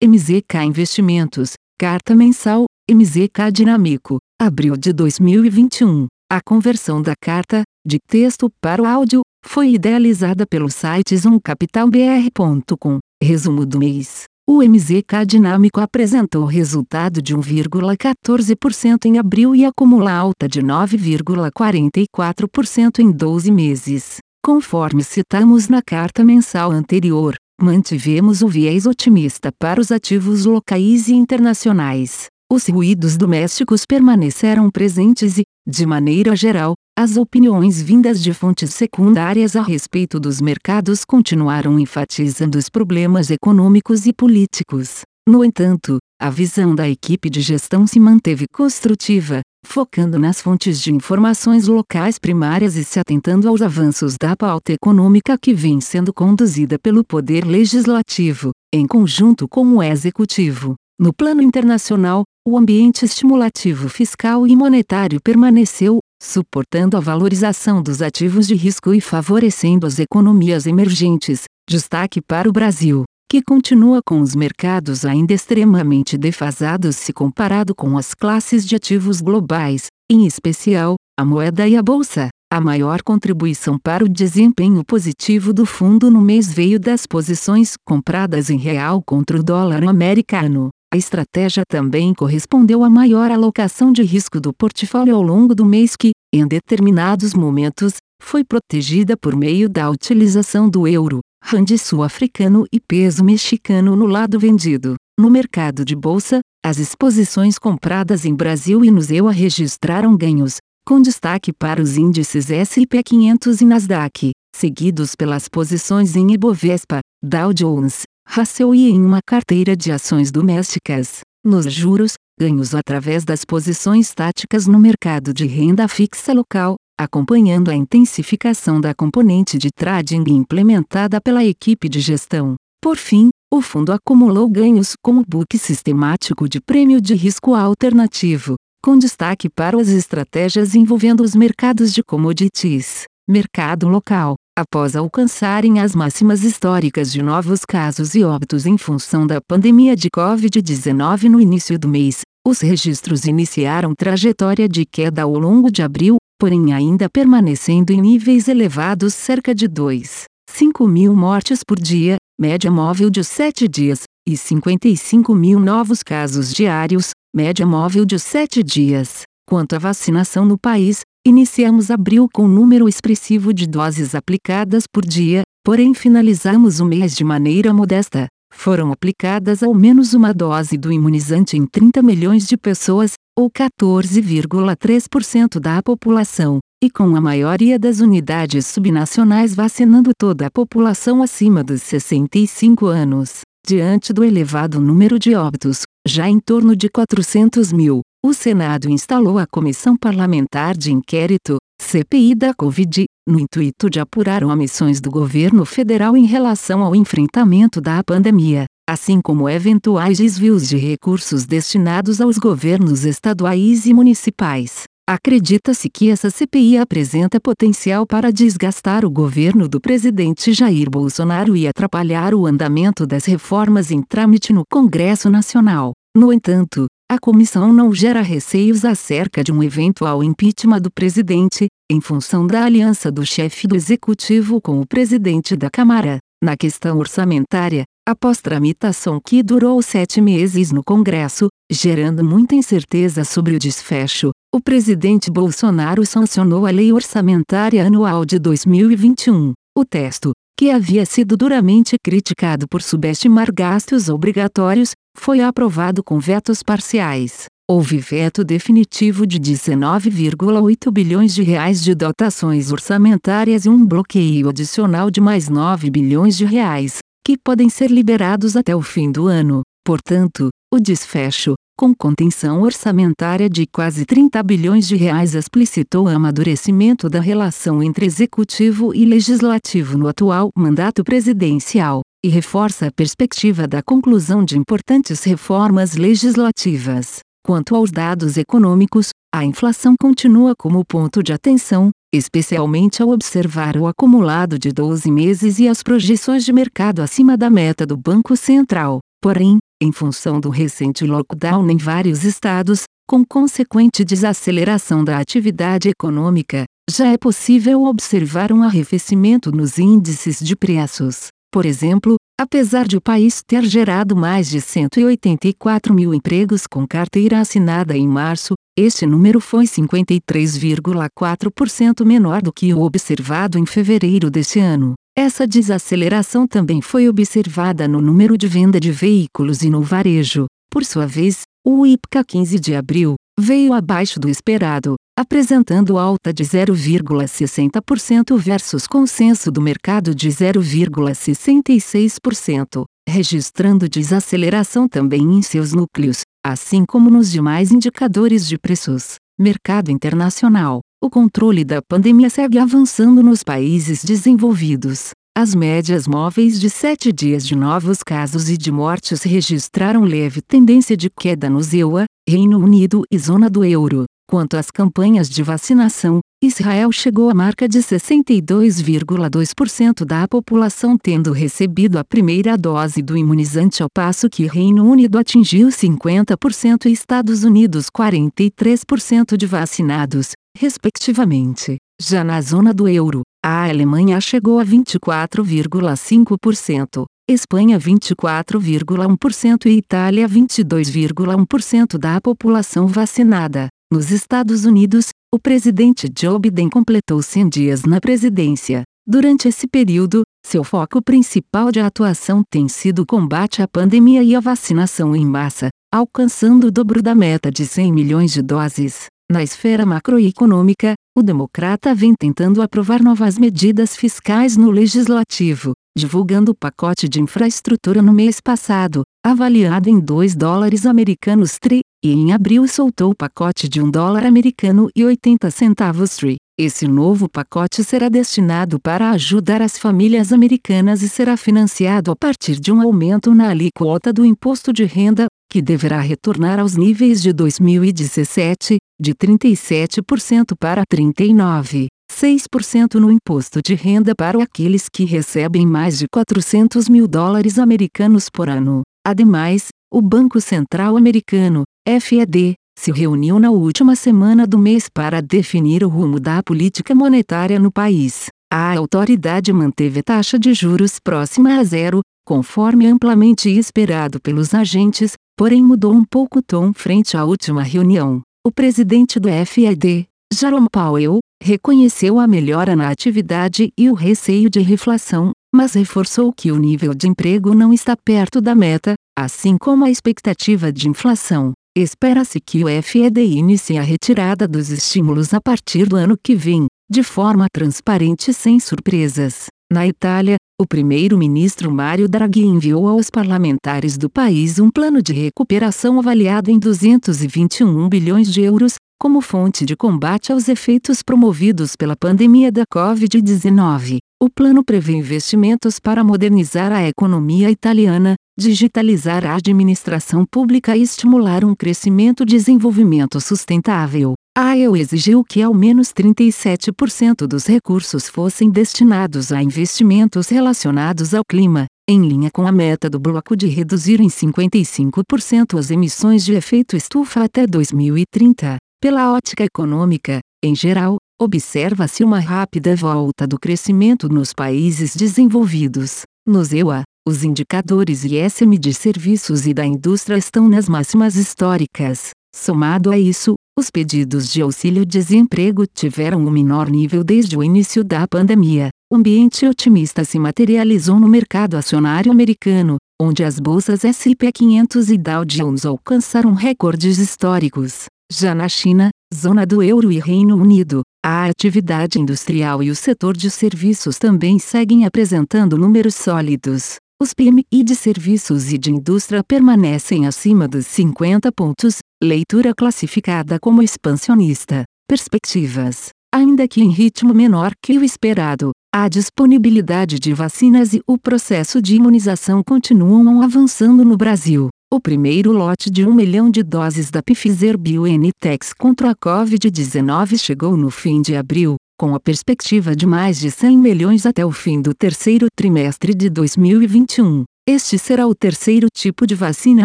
MZK Investimentos, Carta Mensal, MZK Dinâmico, abril de 2021. A conversão da carta, de texto para o áudio, foi idealizada pelo site zoomcapitalbr.com. Resumo do mês. O MZK Dinâmico apresentou resultado de 1,14% em abril e acumula alta de 9,44% em 12 meses. Conforme citamos na carta mensal anterior, mantivemos o viés otimista para os ativos locais e internacionais. Os ruídos domésticos permaneceram presentes e, de maneira geral, as opiniões vindas de fontes secundárias a respeito dos mercados continuaram enfatizando os problemas econômicos e políticos. No entanto, a visão da equipe de gestão se manteve construtiva, focando nas fontes de informações locais primárias e se atentando aos avanços da pauta econômica que vem sendo conduzida pelo Poder Legislativo, em conjunto com o Executivo. No plano internacional, o ambiente estimulativo fiscal e monetário permaneceu, suportando a valorização dos ativos de risco e favorecendo as economias emergentes, destaque para o Brasil, que continua com os mercados ainda extremamente defasados se comparado com as classes de ativos globais, em especial, a moeda e a bolsa. A maior contribuição para o desempenho positivo do fundo no mês veio das posições compradas em real contra o dólar americano. A estratégia também correspondeu à maior alocação de risco do portfólio ao longo do mês que, em determinados momentos, foi protegida por meio da utilização do euro, rand sul-africano e peso mexicano no lado vendido. No mercado de bolsa, as exposições compradas em Brasil e no ZEUA registraram ganhos, com destaque para os índices S&P 500 e Nasdaq, seguidos pelas posições em Ibovespa, Dow Jones, Russell e em uma carteira de ações domésticas. Nos juros, ganhos através das posições táticas no mercado de renda fixa local, acompanhando a intensificação da componente de trading implementada pela equipe de gestão. Por fim, o fundo acumulou ganhos com o book sistemático de prêmio de risco alternativo, com destaque para as estratégias envolvendo os mercados de commodities, mercado local, após alcançarem as máximas históricas de novos casos e óbitos em função da pandemia de Covid-19 no início do mês, os registros iniciaram trajetória de queda ao longo de abril, porém ainda permanecendo em níveis elevados cerca de 2, 5 mil mortes por dia, média móvel de 7 dias, e 55 mil novos casos diários, média móvel de 7 dias. Quanto à vacinação no país, Iniciamos abril com número expressivo de doses aplicadas por dia, porém finalizamos o mês de maneira modesta. Foram aplicadas ao menos uma dose do imunizante em 30 milhões de pessoas, ou 14,3% da população, e com a maioria das unidades subnacionais vacinando toda a população acima dos 65 anos. Diante do elevado número de óbitos, já em torno de 400 mil, o Senado instalou a Comissão Parlamentar de Inquérito, CPI da Covid, no intuito de apurar omissões do governo federal em relação ao enfrentamento da pandemia, assim como eventuais desvios de recursos destinados aos governos estaduais e municipais. Acredita-se que essa CPI apresenta potencial para desgastar o governo do presidente Jair Bolsonaro e atrapalhar o andamento das reformas em trâmite no Congresso Nacional. No entanto, a comissão não gera receios acerca de um eventual impeachment do presidente, em função da aliança do chefe do executivo com o presidente da Câmara. Na questão orçamentária, após tramitação que durou sete meses no Congresso, gerando muita incerteza sobre o desfecho, o presidente Bolsonaro sancionou a Lei Orçamentária Anual de 2021. O texto, que havia sido duramente criticado por subestimar gastos obrigatórios, foi aprovado com vetos parciais. Houve veto definitivo de 19,8 bilhões de reais de dotações orçamentárias e um bloqueio adicional de mais 9 bilhões de reais, que podem ser liberados até o fim do ano. Portanto, o desfecho, com contenção orçamentária de quase 30 bilhões de reais explicitou o amadurecimento da relação entre executivo e legislativo no atual mandato presidencial e reforça a perspectiva da conclusão de importantes reformas legislativas. Quanto aos dados econômicos, a inflação continua como ponto de atenção, especialmente ao observar o acumulado de 12 meses e as projeções de mercado acima da meta do Banco Central. Porém, em função do recente lockdown em vários estados, com consequente desaceleração da atividade econômica, já é possível observar um arrefecimento nos índices de preços. Por exemplo, apesar de o país ter gerado mais de 184 mil empregos com carteira assinada em março, este número foi 53,4% menor do que o observado em fevereiro deste ano. Essa desaceleração também foi observada no número de venda de veículos e no varejo. Por sua vez, o IPCA 15 de abril veio abaixo do esperado, apresentando alta de 0,60% versus consenso do mercado de 0,66%, registrando desaceleração também em seus núcleos, assim como nos demais indicadores de preços. Mercado internacional. O controle da pandemia segue avançando nos países desenvolvidos. As médias móveis de sete dias de novos casos e de mortes registraram leve tendência de queda no EUA, Reino Unido e zona do euro. Quanto às campanhas de vacinação, Israel chegou à marca de 62,2% da população tendo recebido a primeira dose do imunizante ao passo que Reino Unido atingiu 50% e Estados Unidos 43% de vacinados, respectivamente. Já na zona do euro, a Alemanha chegou a 24,5%, Espanha 24,1% e Itália 22,1% da população vacinada. Nos Estados Unidos, o presidente Joe Biden completou 100 dias na presidência. Durante esse período, seu foco principal de atuação tem sido o combate à pandemia e a vacinação em massa, alcançando o dobro da meta de 100 milhões de doses. Na esfera macroeconômica, o democrata vem tentando aprovar novas medidas fiscais no legislativo, divulgando o pacote de infraestrutura no mês passado, avaliado em 2 dólares americanos tri, e em abril soltou o pacote de 1 dólar americano e 80 centavos tri. Esse novo pacote será destinado para ajudar as famílias americanas e será financiado a partir de um aumento na alíquota do imposto de renda, que deverá retornar aos níveis de 2017, de 37% para 39,6% no imposto de renda para aqueles que recebem mais de 400 mil dólares americanos por ano. Ademais, o Banco Central Americano, FED, se reuniu na última semana do mês para definir o rumo da política monetária no país. A autoridade manteve a taxa de juros próxima a zero, conforme amplamente esperado pelos agentes, porém mudou um pouco o tom frente à última reunião. O presidente do FED, Jerome Powell, reconheceu a melhora na atividade e o receio de reflação, mas reforçou que o nível de emprego não está perto da meta, assim como a expectativa de inflação. Espera-se que o FED inicie a retirada dos estímulos a partir do ano que vem, de forma transparente e sem surpresas. Na Itália, o primeiro-ministro Mario Draghi enviou aos parlamentares do país um plano de recuperação avaliado em 221 bilhões de euros, como fonte de combate aos efeitos promovidos pela pandemia da Covid-19. O plano prevê investimentos para modernizar a economia italiana, digitalizar a administração pública e estimular um crescimento e desenvolvimento sustentável. A AEL exigiu que ao menos 37% dos recursos fossem destinados a investimentos relacionados ao clima, em linha com a meta do bloco de reduzir em 55% as emissões de efeito estufa até 2030. Pela ótica econômica, em geral, observa-se uma rápida volta do crescimento nos países desenvolvidos. Nos EUA, os indicadores ISM de serviços e da indústria estão nas máximas históricas. Somado a isso, os pedidos de auxílio-desemprego tiveram o menor nível desde o início da pandemia. O ambiente otimista se materializou no mercado acionário americano, onde as bolsas S&P 500 e Dow Jones alcançaram recordes históricos. Já na China, zona do euro e Reino Unido, a atividade industrial e o setor de serviços também seguem apresentando números sólidos. Os PMI de serviços e de indústria permanecem acima dos 50 pontos, leitura classificada como expansionista. Perspectivas. Ainda que em ritmo menor que o esperado, a disponibilidade de vacinas e o processo de imunização continuam avançando no Brasil. O primeiro lote de um milhão de doses da Pfizer BioNTech contra a Covid-19 chegou no fim de abril, com a perspectiva de mais de 100 milhões até o fim do terceiro trimestre de 2021. Este será o terceiro tipo de vacina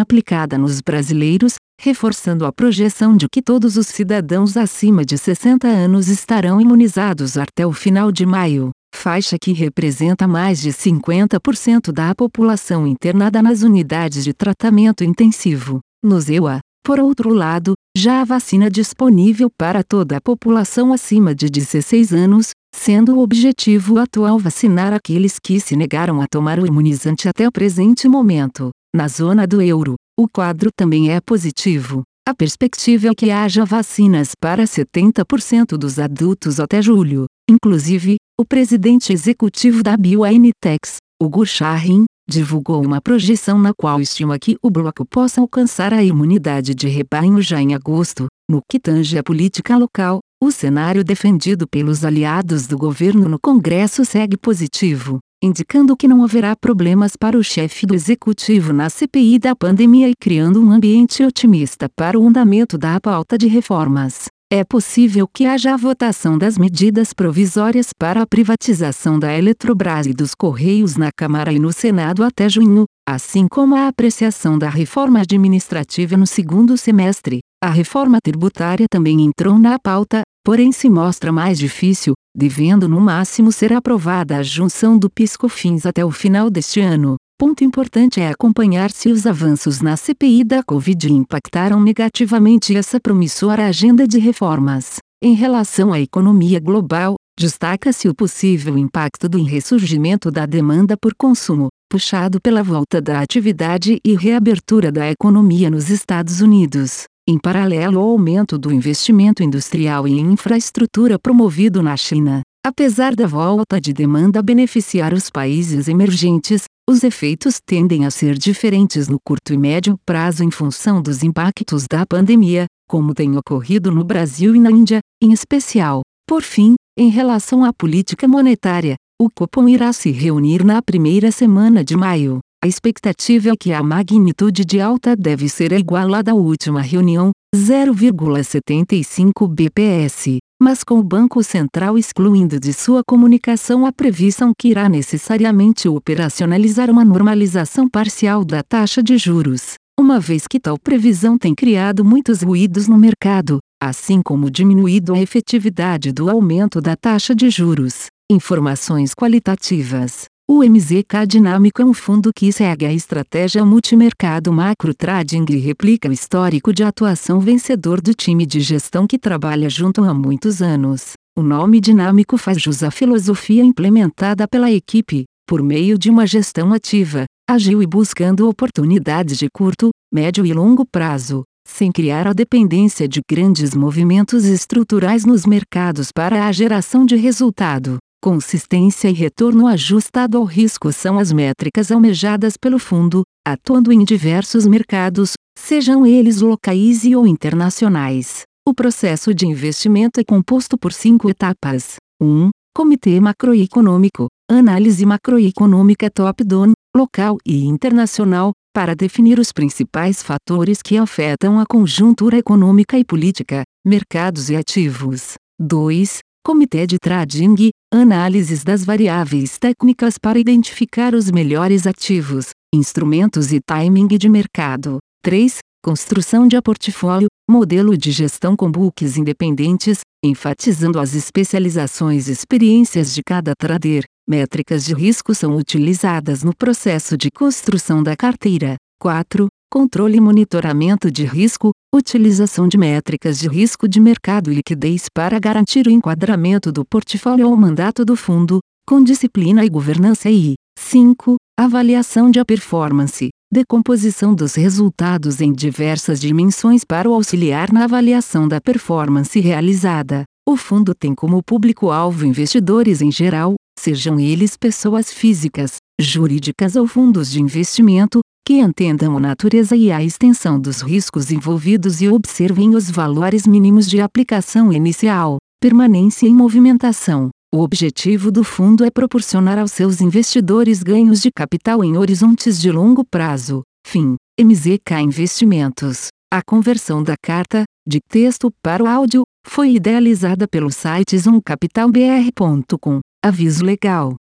aplicada nos brasileiros, reforçando a projeção de que todos os cidadãos acima de 60 anos estarão imunizados até o final de maio, faixa que representa mais de 50% da população internada nas unidades de tratamento intensivo. No ZEUA, por outro lado, já há vacina disponível para toda a população acima de 16 anos, sendo o objetivo atual vacinar aqueles que se negaram a tomar o imunizante até o presente momento. Na zona do euro, o quadro também é positivo. A perspectiva é que haja vacinas para 70% dos adultos até julho. Inclusive, o presidente executivo da BioNTech, Hugo Shahin, divulgou uma projeção na qual estima que o bloco possa alcançar a imunidade de rebanho já em agosto. No que tange à política local, o cenário defendido pelos aliados do governo no Congresso segue positivo, indicando que não haverá problemas para o chefe do executivo na CPI da pandemia e criando um ambiente otimista para o andamento da pauta de reformas. É possível que haja a votação das medidas provisórias para a privatização da Eletrobras e dos Correios na Câmara e no Senado até junho, assim como a apreciação da reforma administrativa no segundo semestre. A reforma tributária também entrou na pauta, porém se mostra mais difícil, devendo no máximo ser aprovada a junção do PiscoFins até o final deste ano. Ponto importante é acompanhar se os avanços na CPI da Covid impactaram negativamente essa promissora agenda de reformas. Em relação à economia global, destaca-se o possível impacto do ressurgimento da demanda por consumo, puxado pela volta da atividade e reabertura da economia nos Estados Unidos, em paralelo ao aumento do investimento industrial em infraestrutura promovido na China. Apesar da volta de demanda beneficiar os países emergentes, os efeitos tendem a ser diferentes no curto e médio prazo em função dos impactos da pandemia, como tem ocorrido no Brasil e na Índia, em especial. Por fim, em relação à política monetária, o Copom irá se reunir na primeira semana de maio. A expectativa é que a magnitude de alta deve ser igual à da última reunião, 0,75 bps mas com o Banco Central excluindo de sua comunicação a previsão que irá necessariamente operacionalizar uma normalização parcial da taxa de juros, uma vez que tal previsão tem criado muitos ruídos no mercado, assim como diminuído a efetividade do aumento da taxa de juros. Informações qualitativas. O MZK Dinâmico é um fundo que segue a estratégia multimercado macro trading e replica o histórico de atuação vencedor do time de gestão que trabalha junto há muitos anos. O nome dinâmico faz jus à filosofia implementada pela equipe, por meio de uma gestão ativa, ágil e buscando oportunidades de curto, médio e longo prazo, sem criar a dependência de grandes movimentos estruturais nos mercados para a geração de resultado. Consistência e retorno ajustado ao risco são as métricas almejadas pelo fundo, atuando em diversos mercados, sejam eles locais e ou internacionais. O processo de investimento é composto por cinco etapas. 1. Um, Comitê Macroeconômico, análise macroeconômica top-down, local e internacional, para definir os principais fatores que afetam a conjuntura econômica e política, mercados e ativos. 2. Comitê de Trading, análises das variáveis técnicas para identificar os melhores ativos, instrumentos e timing de mercado. 3. Construção de portfólio, modelo de gestão com books independentes, enfatizando as especializações e experiências de cada trader. Métricas de risco são utilizadas no processo de construção da carteira. 4 controle e monitoramento de risco, utilização de métricas de risco de mercado e liquidez para garantir o enquadramento do portfólio ao mandato do fundo, com disciplina e governança e 5. Avaliação de a performance, decomposição dos resultados em diversas dimensões para o auxiliar na avaliação da performance realizada. O fundo tem como público-alvo investidores em geral, sejam eles pessoas físicas, jurídicas ou fundos de investimento, que entendam a natureza e a extensão dos riscos envolvidos e observem os valores mínimos de aplicação inicial, permanência e movimentação. O objetivo do fundo é proporcionar aos seus investidores ganhos de capital em horizontes de longo prazo. Fim. MZK Investimentos. A conversão da carta, de texto para o áudio, foi idealizada pelo site zoomcapitalbr.com. Aviso legal.